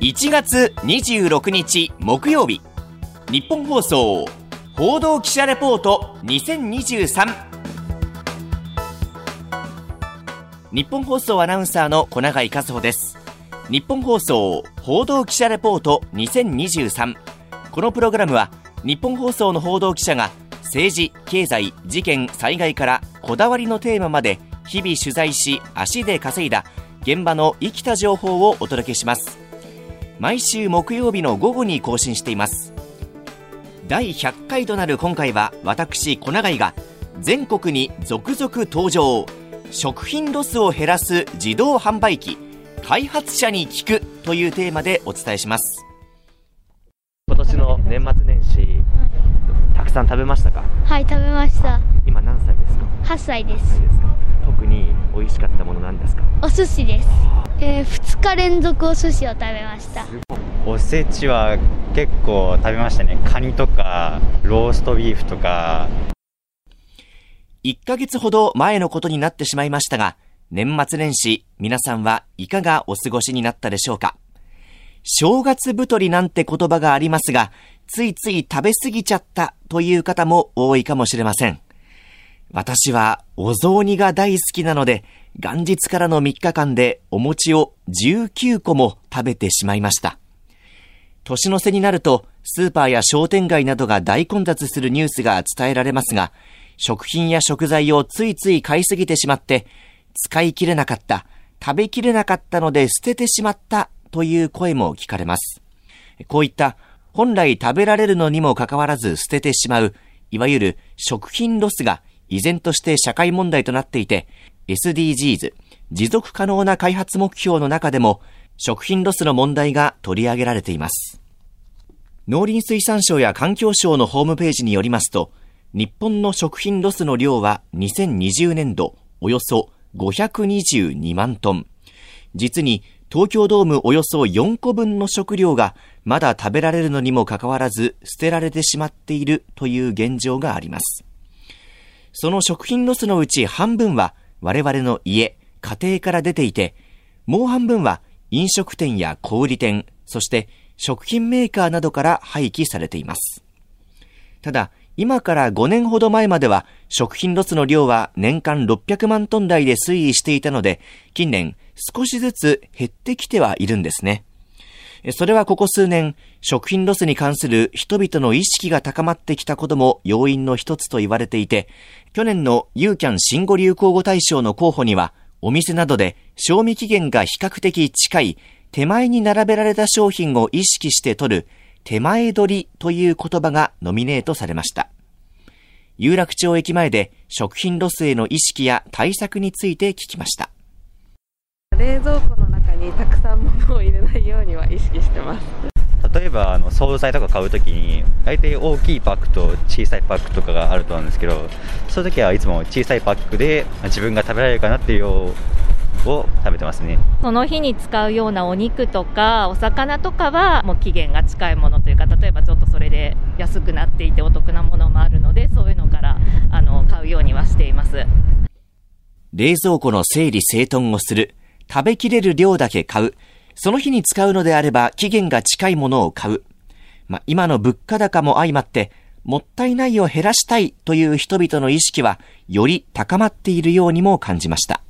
1月26日木曜日日本放送報道記者レポート2023日本放送アナウンサーの小永井和穂です。日本放送報道記者レポート2023このプログラムは日本放送の報道記者が政治、経済、事件、災害からこだわりのテーマまで日々取材し足で稼いだ現場の生きた情報をお届けします。毎週木曜日の午後に更新しています。第100回となる今回は私小永井が全国に続々登場。食品ロスを減らす自動販売機開発者に聞くというテーマでお伝えします。今年の年末年始、たくさん食べましたか？はい食べました。今何歳ですか？8歳で何す歳ですか？特に美味しかったものなんですか？お寿司です、えー、2日連続お寿司を食べました。おせちは結構食べましたね。カニとかローストビーフとか。1ヶ月ほど前のことになってしまいましたが、年末年始、皆さんはいかがお過ごしになったでしょうか。正月太りなんて言葉がありますが、ついつい食べ過ぎちゃったという方も多いかもしれません。私はお雑煮が大好きなので、元日からの3日間でお餅を19個も食べてしまいました。年の瀬になると、スーパーや商店街などが大混雑するニュースが伝えられますが、食品や食材をついつい買いすぎてしまって、使い切れなかった、食べきれなかったので捨ててしまったという声も聞かれます。こういった本来食べられるのにもかかわらず捨ててしまう、いわゆる食品ロスが依然として社会問題となっていて、SDGs、持続可能な開発目標の中でも、食品ロスの問題が取り上げられています。農林水産省や環境省のホームページによりますと、日本の食品ロスの量は2020年度およそ522万トン。実に東京ドームおよそ4個分の食料がまだ食べられるのにもかかわらず捨てられてしまっているという現状があります。その食品ロスのうち半分は我々の家、家庭から出ていて、もう半分は飲食店や小売店、そして食品メーカーなどから廃棄されています。ただ、今から5年ほど前までは食品ロスの量は年間600万トン台で推移していたので、近年少しずつ減ってきてはいるんですね。それはここ数年、食品ロスに関する人々の意識が高まってきたことも要因の一つと言われていて、去年のユーキャン新語・流行語大賞の候補には、お店などで賞味期限が比較的近い手前に並べられた商品を意識して取る手前取りという言葉がノミネートされました。有楽町駅前で食品ロスへの意識や対策について聞きました。冷蔵庫の中にたくさん物を入れないようには意識してます例えばあの惣菜とか買うときに大体大きいパックと小さいパックとかがあると思うんですけどそういう時はいつも小さいパックでまあ自分が食べられるかなっていう量を食べてますねその日に使うようなお肉とかお魚とかはもう期限が近いものというか例えばちょっとそれで安くなっていてお得なものもあるのでそういうのからあの買うようにはしています。冷蔵庫の整理整頓をする、食べきれる量だけ買う、その日に使うのであれば期限が近いものを買う。まあ、今の物価高も相まって、もったいないを減らしたいという人々の意識は、より高まっているようにも感じました。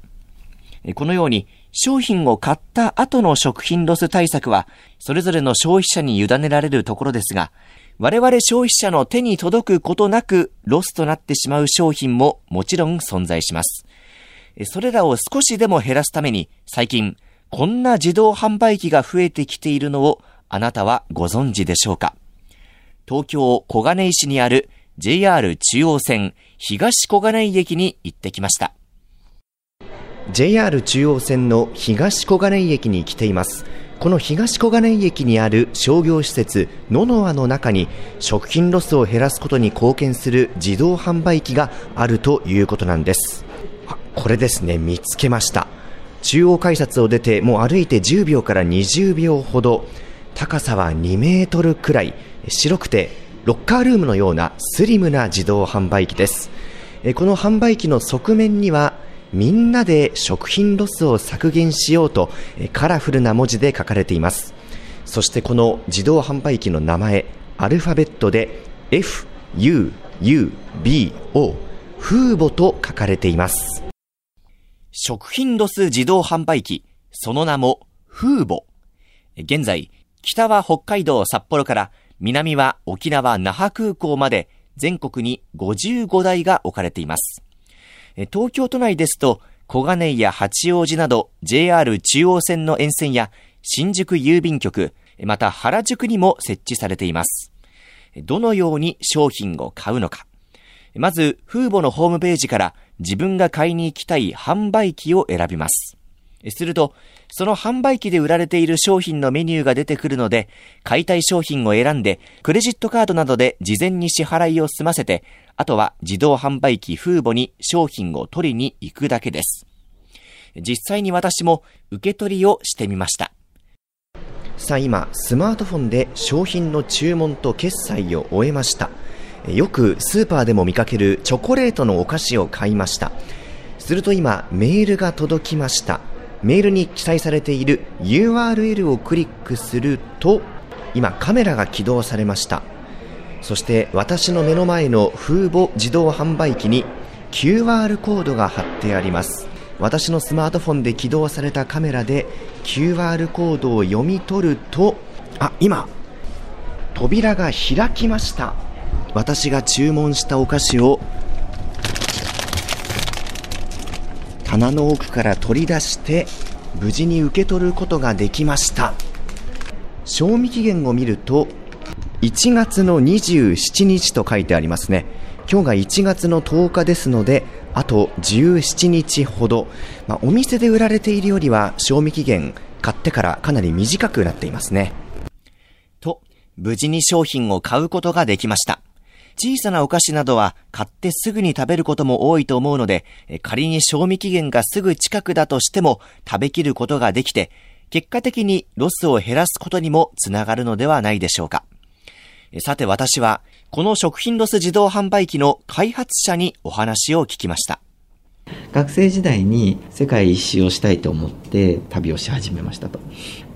このように、商品を買った後の食品ロス対策は、それぞれの消費者に委ねられるところですが、我々消費者の手に届くことなくロスとなってしまう商品ももちろん存在します。それらを少しでも減らすために、最近、こんな自動販売機が増えてきているのを、あなたはご存知でしょうか？東京小金井市にある JR 中央線東小金井駅に行ってきました。JR 中央線の東小金井駅に来ています。この東小金井駅にある商業施設ノノアの中に食品ロスを減らすことに貢献する自動販売機があるということなんです。これですね、見つけました。中央改札を出てもう歩いて10秒から20秒ほど、高さは2メートルくらい、白くてロッカールームのようなスリムな自動販売機です。この販売機の側面にはみんなで食品ロスを削減しようとカラフルな文字で書かれています。そしてこの自動販売機の名前、アルファベットで F、U、U、B、O、フーボと書かれています。食品ロス自動販売機、その名もフーボ。現在、北は北海道札幌から南は沖縄那覇空港まで全国に55台が置かれています。東京都内ですと、小金井や八王子など JR 中央線の沿線や新宿郵便局、また原宿にも設置されています。どのように商品を買うのか。まず、フーボのホームページから自分が買いに行きたい販売機を選びます。すると、その販売機で売られている商品のメニューが出てくるので、買いたい商品を選んで、クレジットカードなどで事前に支払いを済ませて、あとは自動販売機フーボに商品を取りに行くだけです。実際に私も受け取りをしてみました。さあ今、スマートフォンで商品の注文と決済を終えました。よくスーパーでも見かけるチョコレートのお菓子を買いました。すると今、メールが届きました。メールに記載されている URL をクリックすると、今カメラが起動されました。そして私の目の前のフーボ自動販売機に QR コードが貼ってあります。私のスマートフォンで起動されたカメラで QR コードを読み取ると、あ、今、扉が開きました。私が注文したお菓子を棚の奥から取り出して無事に受け取ることができました。賞味期限を見ると1月の27日と書いてありますね。今日が1月の10日ですのであと17日ほど、まあ、お店で売られているよりは賞味期限買ってからかなり短くなっていますね。と無事に商品を買うことができました。小さなお菓子などは買ってすぐに食べることも多いと思うので、仮に賞味期限がすぐ近くだとしても食べきることができて、結果的にロスを減らすことにもつながるのではないでしょうか。さて私は、この食品ロス自動販売機の開発者にお話を聞きました。学生時代に世界一周をしたいと思って旅をし始めましたと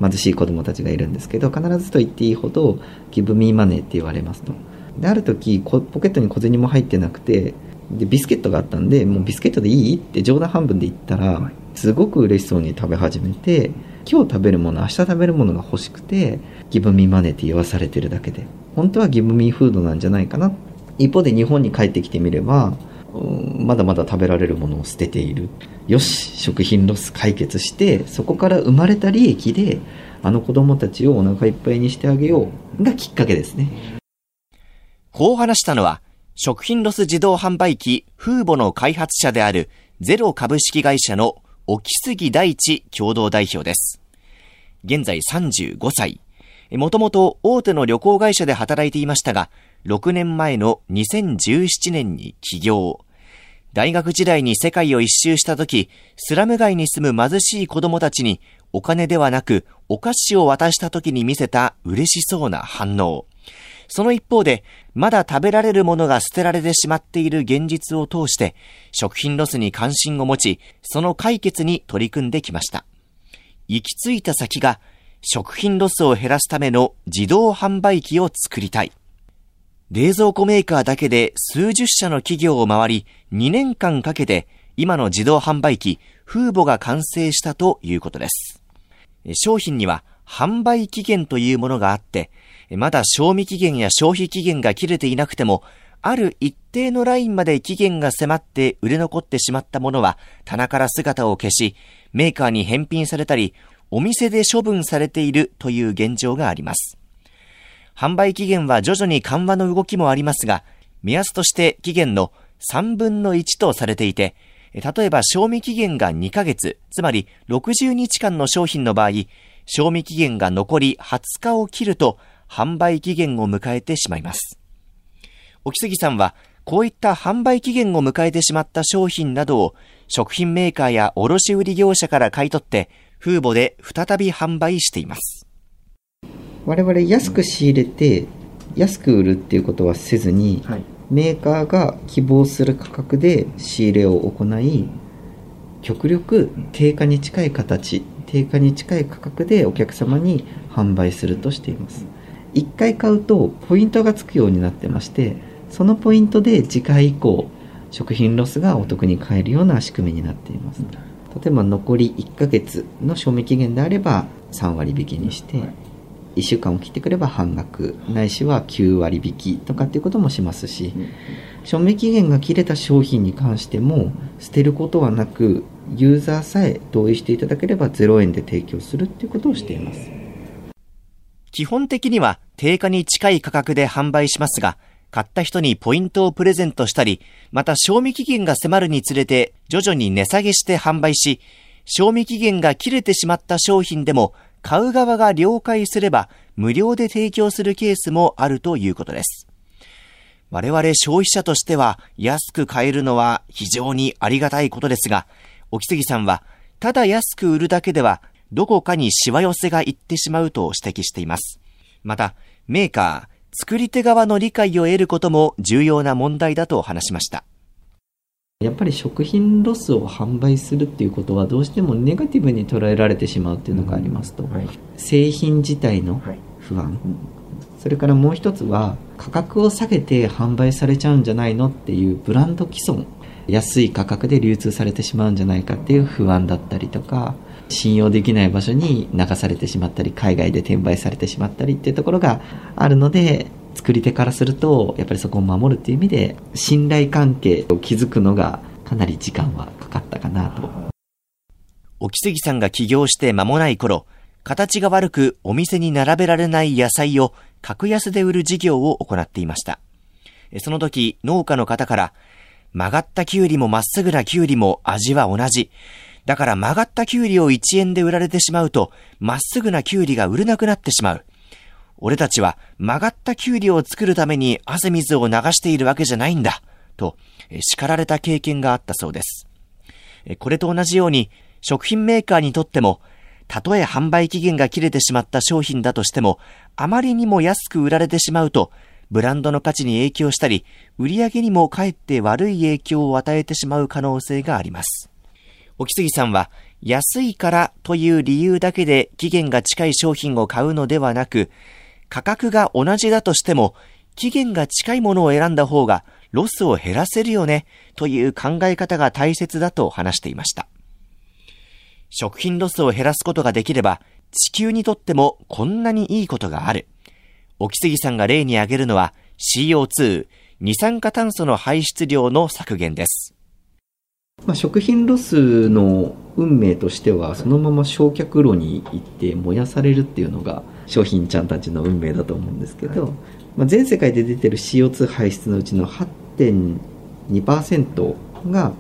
貧しい子供たちがいるんですけど必ずと言っていいほどギブミーマネーって言われますとである時ポケットに小銭も入ってなくてでビスケットがあったんでもうビスケットでいいって冗談半分で言ったらすごく嬉しそうに食べ始めて今日食べるもの明日食べるものが欲しくて Give me money って言わされてるだけで。本当は Give me food なんじゃないかな。一方で日本に帰ってきてみればまだまだ食べられるものを捨てている。よし食品ロス解決してそこから生まれた利益であの子供たちをお腹いっぱいにしてあげようがきっかけですねこう話したのは、食品ロス自動販売機フーボの開発者であるゼロ株式会社の沖杉大地共同代表です。現在35歳。もともと大手の旅行会社で働いていましたが、6年前の2017年に起業。大学時代に世界を一周した時、スラム街に住む貧しい子供たちにお金ではなくお菓子を渡した時に見せた嬉しそうな反応。その一方で、まだ食べられるものが捨てられてしまっている現実を通して、食品ロスに関心を持ち、その解決に取り組んできました。行き着いた先が、食品ロスを減らすための自動販売機を作りたい。冷蔵庫メーカーだけで数十社の企業を回り、2年間かけて、今の自動販売機、フーボが完成したということです。商品には、販売期限というものがあって、まだ賞味期限や消費期限が切れていなくても、ある一定のラインまで期限が迫って売れ残ってしまったものは棚から姿を消し、メーカーに返品されたり、お店で処分されているという現状があります。販売期限は徐々に緩和の動きもありますが、目安として期限の3分の1とされていて、例えば賞味期限が2ヶ月、つまり60日間の商品の場合、賞味期限が残り20日を切ると、販売期限を迎えてしまいます。沖杉さんは、こういった販売期限を迎えてしまった商品などを食品メーカーや卸売業者から買い取って、フーボで再び販売しています。我々安く仕入れて、安く売るっていうことはせずに、はい、メーカーが希望する価格で仕入れを行い、極力定価に近い形定価に近い価格でお客様に販売するとしています1回買うとポイントがつくようになってましてそのポイントで次回以降食品ロスがお得に買えるような仕組みになっています。例えば残り1ヶ月の賞味期限であれば3割引きにして1週間を切ってくれば半額ないしは9割引きとかっていうこともしますし賞味期限が切れた商品に関しても捨てることはなくユーザーさえ同意していただければ0円で提供するっていうことをしています。基本的には定価に近い価格で販売しますが、買った人にポイントをプレゼントしたり、また賞味期限が迫るにつれて徐々に値下げして販売し、賞味期限が切れてしまった商品でも買う側が了解すれば無料で提供するケースもあるということです。我々消費者としては安く買えるのは非常にありがたいことですが、沖杉さんはただ安く売るだけではどこかにしわ寄せがいってしまうと指摘しています。また、メーカー、作り手側の理解を得ることも重要な問題だと話しました。やっぱり食品ロスを販売するっていうことはどうしてもネガティブに捉えられてしまうっていうのがありますと、はい、製品自体の不安、はい、それからもう一つは価格を下げて販売されちゃうんじゃないのっていうブランド既存。安い価格で流通されてしまうんじゃないかっていう不安だったりとか信用できない場所に流されてしまったり海外で転売されてしまったりっていうところがあるので作り手からするとやっぱりそこを守るっていう意味で信頼関係を築くのがかなり時間はかかったかなと。沖杉さんが起業して間もない頃形が悪くお店に並べられない野菜を格安で売る事業を行っていました。その時農家の方から曲がったキュウリもまっすぐなキュウリも味は同じ。だから曲がったキュウリを1円で売られてしまうと、まっすぐなキュウリが売れなくなってしまう。俺たちは曲がったキュウリを作るために汗水を流しているわけじゃないんだ。と、叱られた経験があったそうです。これと同じように、食品メーカーにとっても、たとえ販売期限が切れてしまった商品だとしても、あまりにも安く売られてしまうと、ブランドの価値に影響したり、売り上げにもかえって悪い影響を与えてしまう可能性があります。沖杉さんは、安いからという理由だけで期限が近い商品を買うのではなく、価格が同じだとしても、期限が近いものを選んだ方がロスを減らせるよねという考え方が大切だと話していました。食品ロスを減らすことができれば、地球にとってもこんなにいいことがある。沖杉さんが例に挙げるのは CO2、二酸化炭素の排出量の削減です。まあ、食品ロスの運命としてはそのまま焼却炉に行って燃やされるっていうのが商品ちゃんたちの運命だと思うんですけど、まあ、全世界で出てる CO2 排出のうちの8.2%が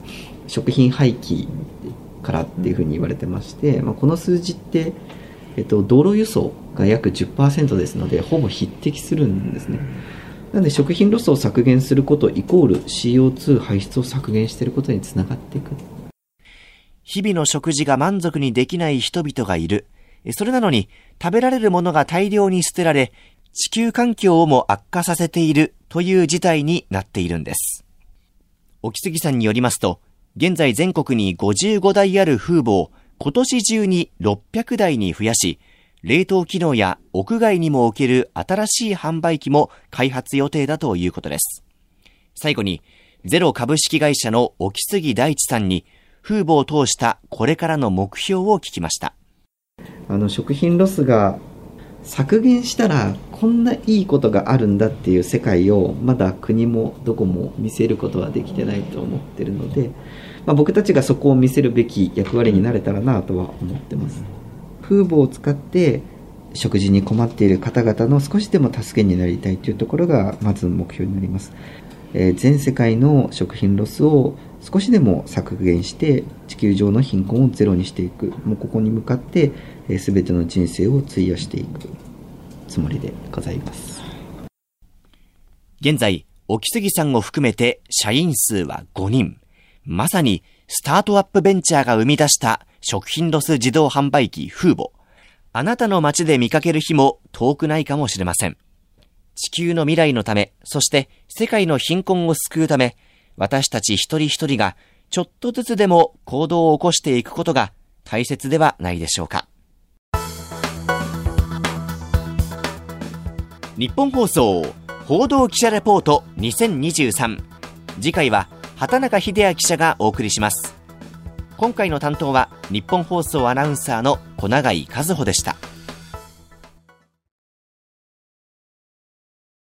食品廃棄からっていうふうに言われてまして、まあ、この数字って、えっと、道路輸送が約10%ですのでほぼ匹敵するんですね。なので食品ロスを削減することイコール CO2 排出を削減していることにつながっていく。日々の食事が満足にできない人々がいる。それなのに食べられるものが大量に捨てられ、地球環境をも悪化させているという事態になっているんです。沖杉さんによりますと、現在全国に55台ある風母を今年中に600台に増やし、冷凍機能や屋外にも置ける新しい販売機も開発予定だということです。最後に、ゼロ株式会社の沖杉大地さんに、風母を通したこれからの目標を聞きました。あの、食品ロスが削減したらこんないいことがあるんだっていう世界をまだ国もどこも見せることはできてないと思ってるので、まあ、僕たちがそこを見せるべき役割になれたらなとは思ってます。風母を使って食事に困っている方々の少しでも助けになりたいというところがまず目標になります、えー、全世界の食品ロスを少しでも削減して地球上の貧困をゼロにしていく。もうここに向かって、えー、全ての人生を費やしていくつもりでございます。現在沖杉さんを含めて社員数は5人。まさにスタートアップベンチャーが生み出した食品ロス自動販売機フーボ。あなたの街で見かける日も遠くないかもしれません。地球の未来のため、そして世界の貧困を救うため、私たち一人一人がちょっとずつでも行動を起こしていくことが、大切ではないでしょうか。日本放送報道記者レポート2023次回は畑中秀明記者がお送りします。今回の担当は日本放送アナウンサーの小永井和穂でした。